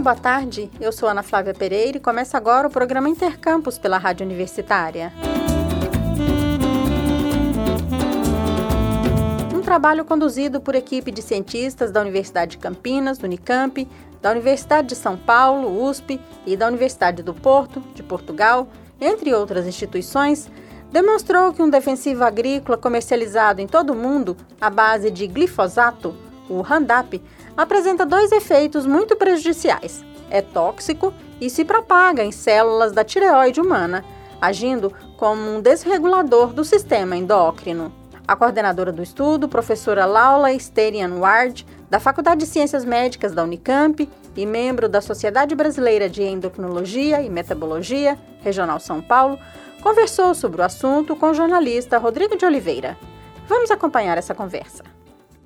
boa tarde. Eu sou Ana Flávia Pereira e começa agora o programa Intercampus pela Rádio Universitária. Um trabalho conduzido por equipe de cientistas da Universidade de Campinas, do Unicamp, da Universidade de São Paulo, USP, e da Universidade do Porto, de Portugal, entre outras instituições, demonstrou que um defensivo agrícola comercializado em todo o mundo à base de glifosato, o Roundup, apresenta dois efeitos muito prejudiciais. É tóxico e se propaga em células da tireoide humana, agindo como um desregulador do sistema endócrino. A coordenadora do estudo, professora Laura Sterian Ward, da Faculdade de Ciências Médicas da Unicamp e membro da Sociedade Brasileira de Endocrinologia e Metabologia, Regional São Paulo, conversou sobre o assunto com o jornalista Rodrigo de Oliveira. Vamos acompanhar essa conversa.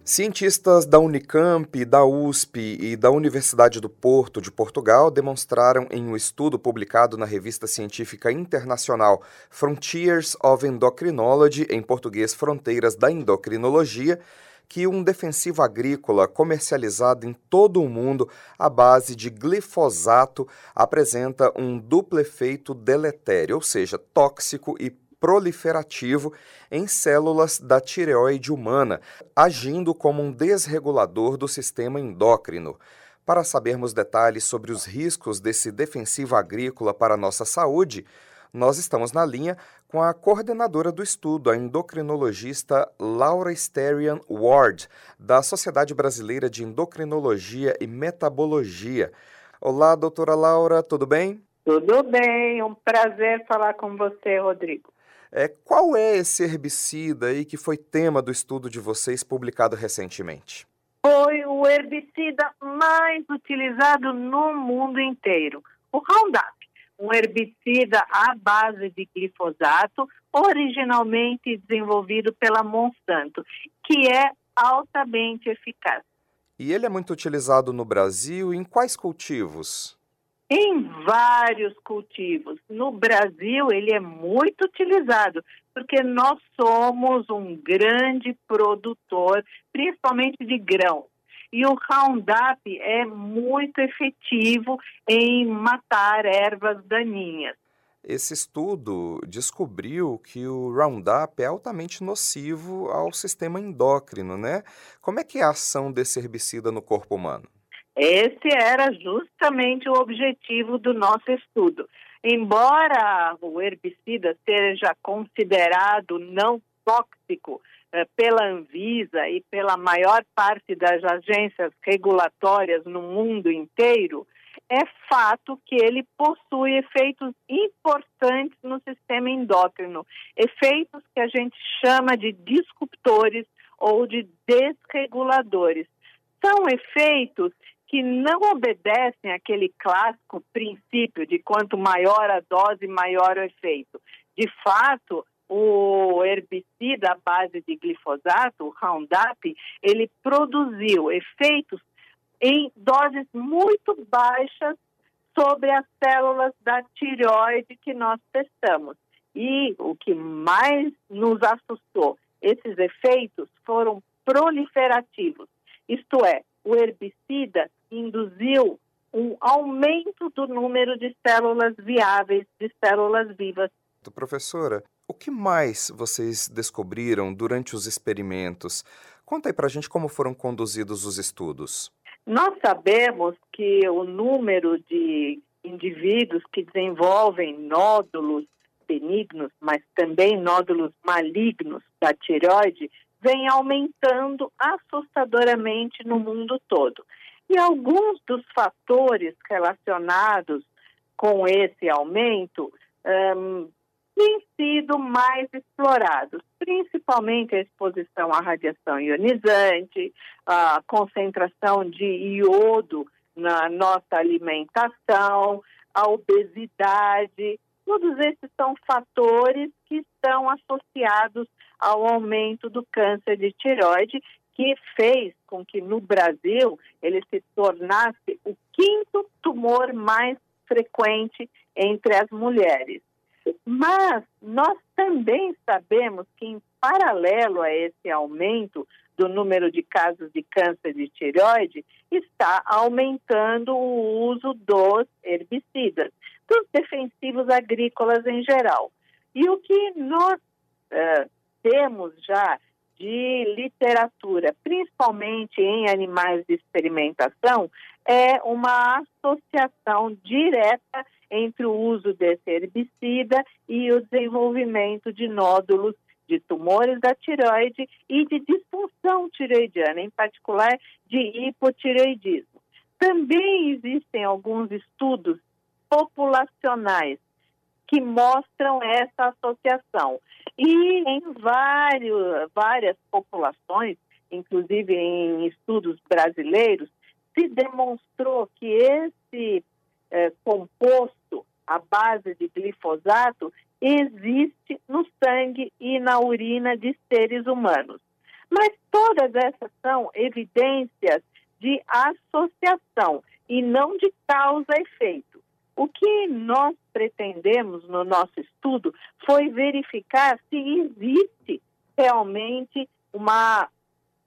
Cientistas da Unicamp, da USP e da Universidade do Porto de Portugal demonstraram em um estudo publicado na revista científica internacional Frontiers of Endocrinology, em português Fronteiras da Endocrinologia, que um defensivo agrícola comercializado em todo o mundo à base de glifosato apresenta um duplo efeito deletério, ou seja, tóxico e proliferativo em células da tireoide humana, agindo como um desregulador do sistema endócrino. Para sabermos detalhes sobre os riscos desse defensivo agrícola para a nossa saúde, nós estamos na linha com a coordenadora do estudo, a endocrinologista Laura Sterian Ward, da Sociedade Brasileira de Endocrinologia e Metabologia. Olá, doutora Laura, tudo bem? Tudo bem, um prazer falar com você, Rodrigo. É, qual é esse herbicida aí que foi tema do estudo de vocês publicado recentemente? Foi o herbicida mais utilizado no mundo inteiro, o Roundup, um herbicida à base de glifosato, originalmente desenvolvido pela Monsanto, que é altamente eficaz. E ele é muito utilizado no Brasil em quais cultivos? Em vários cultivos. No Brasil, ele é muito utilizado, porque nós somos um grande produtor, principalmente de grão. E o Roundup é muito efetivo em matar ervas daninhas. Esse estudo descobriu que o Roundup é altamente nocivo ao sistema endócrino, né? Como é que é a ação desse herbicida no corpo humano? Esse era justamente o objetivo do nosso estudo. Embora o herbicida seja considerado não tóxico eh, pela Anvisa e pela maior parte das agências regulatórias no mundo inteiro, é fato que ele possui efeitos importantes no sistema endócrino, efeitos que a gente chama de disruptores ou de desreguladores. São efeitos que não obedecem aquele clássico princípio de quanto maior a dose, maior o efeito. De fato, o herbicida à base de glifosato, o Roundup, ele produziu efeitos em doses muito baixas sobre as células da tireoide que nós testamos. E o que mais nos assustou, esses efeitos foram proliferativos, isto é, o herbicida induziu um aumento do número de células viáveis, de células vivas. Professora, o que mais vocês descobriram durante os experimentos? Conta aí para a gente como foram conduzidos os estudos. Nós sabemos que o número de indivíduos que desenvolvem nódulos benignos, mas também nódulos malignos da tireoide, vem aumentando assustadoramente no mundo todo. E alguns dos fatores relacionados com esse aumento um, têm sido mais explorados, principalmente a exposição à radiação ionizante, a concentração de iodo na nossa alimentação, a obesidade. Todos esses são fatores que estão associados ao aumento do câncer de tireoide, que fez com que no Brasil ele se tornasse o quinto tumor mais frequente entre as mulheres. Mas nós também sabemos que, em paralelo a esse aumento do número de casos de câncer de tireoide, está aumentando o uso dos herbicidas, dos defensivos agrícolas em geral. E o que nós uh, temos já de literatura, principalmente em animais de experimentação, é uma associação direta entre o uso desse herbicida e o desenvolvimento de nódulos de tumores da tireoide e de disfunção tireoidiana, em particular de hipotireoidismo. Também existem alguns estudos populacionais que mostram essa associação. E em vários, várias populações, inclusive em estudos brasileiros, se demonstrou que esse eh, composto à base de glifosato existe no sangue e na urina de seres humanos. Mas todas essas são evidências de associação e não de causa-efeito. O que nós pretendemos no nosso estudo foi verificar se existe realmente uma,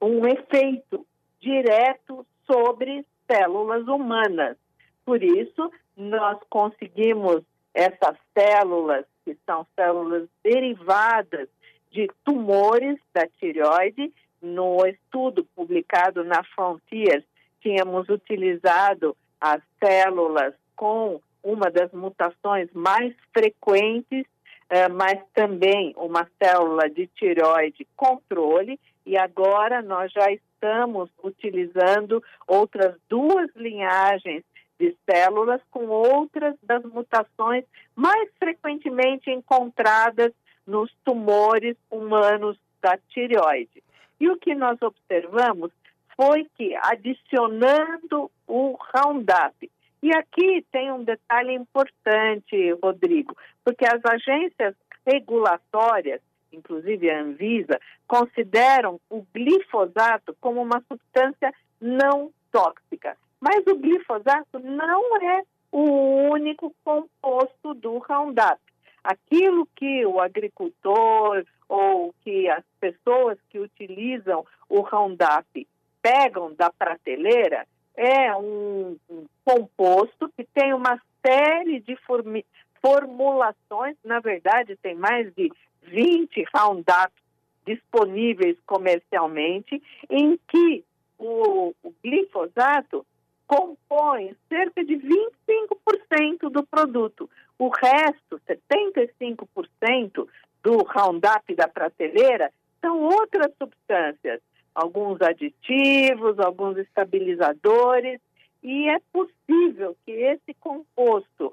um efeito direto sobre células humanas. Por isso, nós conseguimos essas células, que são células derivadas de tumores da tireoide, no estudo publicado na Frontiers, tínhamos utilizado as células com uma das mutações mais frequentes, eh, mas também uma célula de tireoide controle, e agora nós já estamos utilizando outras duas linhagens de células com outras das mutações mais frequentemente encontradas nos tumores humanos da tireoide. E o que nós observamos foi que, adicionando o Roundup e aqui tem um detalhe importante, Rodrigo, porque as agências regulatórias, inclusive a Anvisa, consideram o glifosato como uma substância não tóxica. Mas o glifosato não é o único composto do Roundup. Aquilo que o agricultor ou que as pessoas que utilizam o Roundup pegam da prateleira é um, composto que tem uma série de formulações, na verdade, tem mais de 20 Roundup disponíveis comercialmente, em que o, o glifosato compõe cerca de 25% do produto. O resto, 75% do Roundup da prateleira, são outras substâncias alguns aditivos, alguns estabilizadores, e é possível que esse composto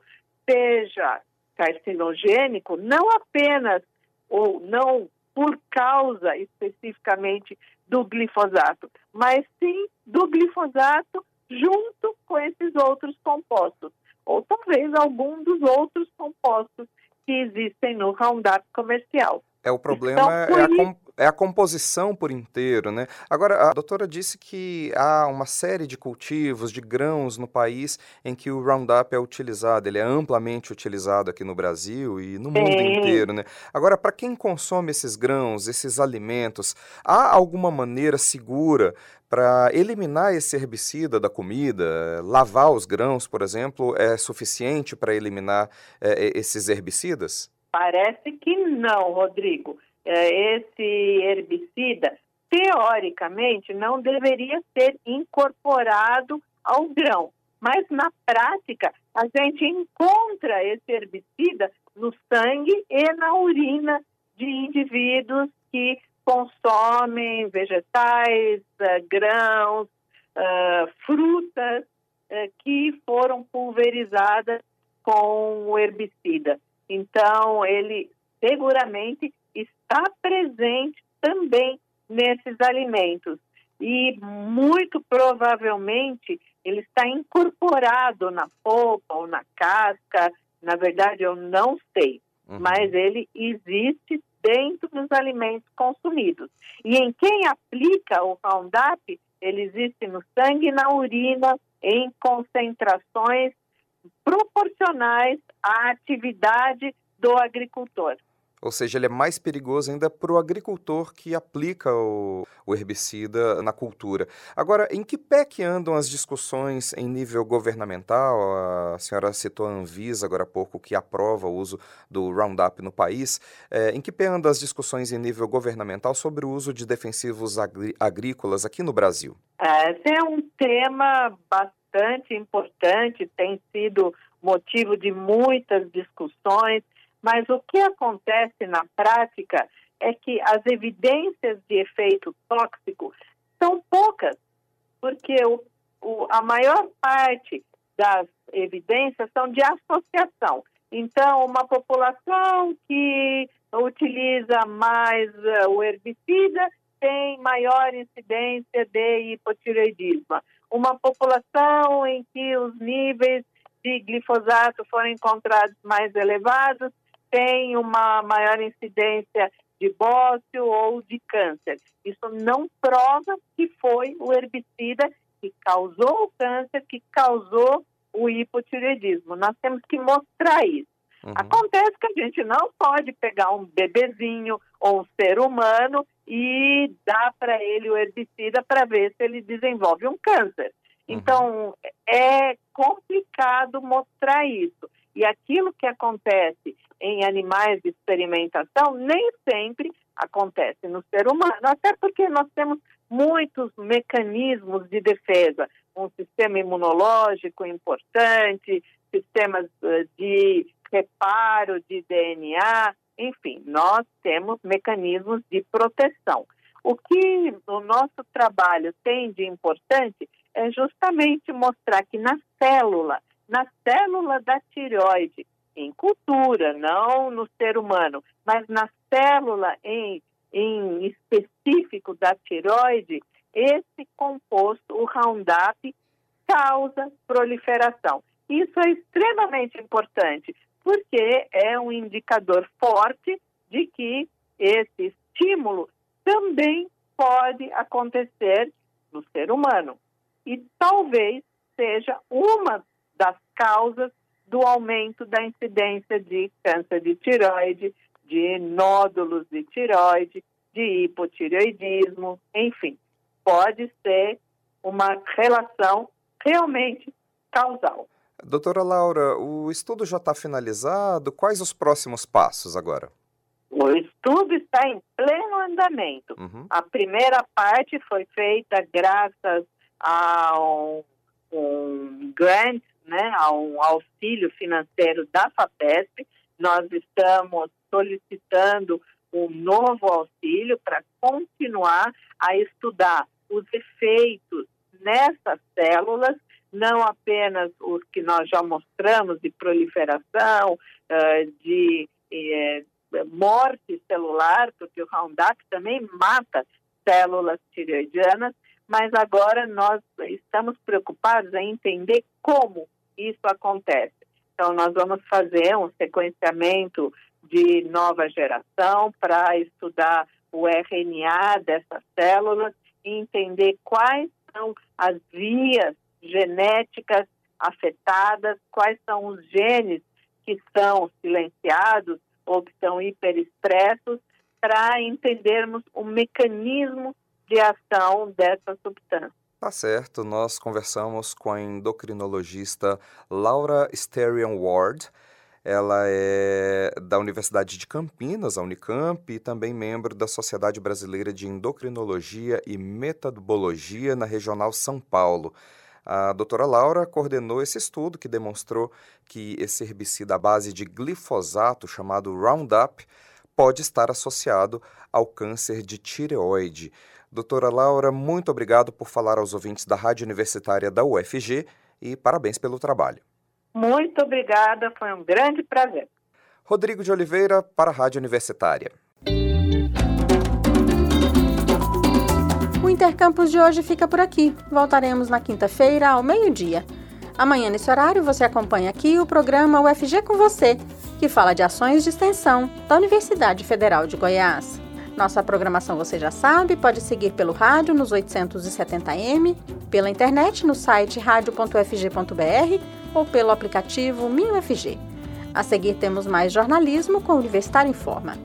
seja carcinogênico não apenas ou não por causa especificamente do glifosato, mas sim do glifosato junto com esses outros compostos, ou talvez algum dos outros compostos que existem no Roundup comercial. É, o problema então, é, a, é a composição por inteiro, né? Agora, a doutora disse que há uma série de cultivos, de grãos no país em que o Roundup é utilizado, ele é amplamente utilizado aqui no Brasil e no mundo inteiro, né? Agora, para quem consome esses grãos, esses alimentos, há alguma maneira segura para eliminar esse herbicida da comida? Lavar os grãos, por exemplo, é suficiente para eliminar é, esses herbicidas? Parece que não, Rodrigo. É, esse herbicida, teoricamente, não deveria ser incorporado ao grão. Mas na prática, a gente encontra esse herbicida no sangue e na urina de indivíduos que consomem vegetais, uh, grãos, uh, frutas que foram pulverizadas com o herbicida. Então, ele seguramente está presente também nesses alimentos. E muito provavelmente ele está incorporado na polpa ou na casca. Na verdade, eu não sei, uhum. mas ele existe dentro dos alimentos consumidos. E em quem aplica o Roundup, ele existe no sangue e na urina em concentrações proporcionais à atividade do agricultor. Ou seja, ele é mais perigoso ainda para o agricultor que aplica o, o, herbicida na cultura. Agora, em que pé que andam as discussões em nível governamental? A senhora citou a Anvisa agora há pouco, que aprova o uso do Roundup no país. É, em que pé andam as discussões em nível governamental sobre o uso de defensivos agrí agrícolas aqui no Brasil? Esse é um tema bastante importante, tem sido motivo de muitas discussões mas o que acontece na prática é que as evidências de efeito tóxico são poucas, porque o, o, a maior parte das evidências são de associação. Então, uma população que utiliza mais uh, o herbicida tem maior incidência de hipotireoidismo. Uma população em que os níveis de glifosato foram encontrados mais elevados tem uma maior incidência de bócio ou de câncer. Isso não prova que foi o herbicida que causou o câncer, que causou o hipotireoidismo. Nós temos que mostrar isso. Uhum. Acontece que a gente não pode pegar um bebezinho ou um ser humano e dar para ele o herbicida para ver se ele desenvolve um câncer. Uhum. Então, é complicado mostrar isso. E aquilo que acontece em animais de experimentação nem sempre acontece no ser humano, até porque nós temos muitos mecanismos de defesa, um sistema imunológico importante, sistemas eh, de reparo de DNA, enfim, nós temos mecanismos de proteção. O que o nosso trabalho tem de importante é justamente mostrar que na célula na célula da tireoide, em cultura, não no ser humano, mas na célula em, em específico da tireoide, esse composto, o Roundup, causa proliferação. Isso é extremamente importante, porque é um indicador forte de que esse estímulo também pode acontecer no ser humano. E talvez seja uma das causas do aumento da incidência de câncer de tiroide, de nódulos de tiroide, de hipotireoidismo, enfim, pode ser uma relação realmente causal. Doutora Laura, o estudo já está finalizado. Quais os próximos passos agora? O estudo está em pleno andamento. Uhum. A primeira parte foi feita graças a um, um grant né, a um auxílio financeiro da FAPESP. Nós estamos solicitando um novo auxílio para continuar a estudar os efeitos nessas células, não apenas os que nós já mostramos de proliferação, de eh, morte celular, porque o Roundup também mata células tireoidianas, mas agora nós estamos preocupados em entender como isso acontece. Então, nós vamos fazer um sequenciamento de nova geração para estudar o RNA dessas células e entender quais são as vias genéticas afetadas, quais são os genes que são silenciados ou que são hiperexpressos, para entendermos o mecanismo de ação dessa substância. Tá certo, nós conversamos com a endocrinologista Laura Sterian Ward. Ela é da Universidade de Campinas, a Unicamp, e também membro da Sociedade Brasileira de Endocrinologia e Metabologia na Regional São Paulo. A doutora Laura coordenou esse estudo que demonstrou que esse herbicida à base de glifosato, chamado Roundup, pode estar associado ao câncer de tireoide. Doutora Laura, muito obrigado por falar aos ouvintes da Rádio Universitária da UFG e parabéns pelo trabalho. Muito obrigada, foi um grande prazer. Rodrigo de Oliveira, para a Rádio Universitária. O Intercampus de hoje fica por aqui. Voltaremos na quinta-feira, ao meio-dia. Amanhã, nesse horário, você acompanha aqui o programa UFG com Você, que fala de ações de extensão da Universidade Federal de Goiás. Nossa programação você já sabe, pode seguir pelo rádio nos 870m, pela internet no site radio.fg.br ou pelo aplicativo MinUFG. A seguir temos mais jornalismo com o Universitário em Forma.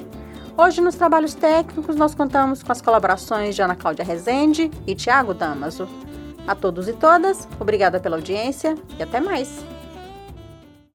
Hoje, nos trabalhos técnicos, nós contamos com as colaborações de Ana Cláudia Rezende e Tiago Damaso. A todos e todas, obrigada pela audiência e até mais!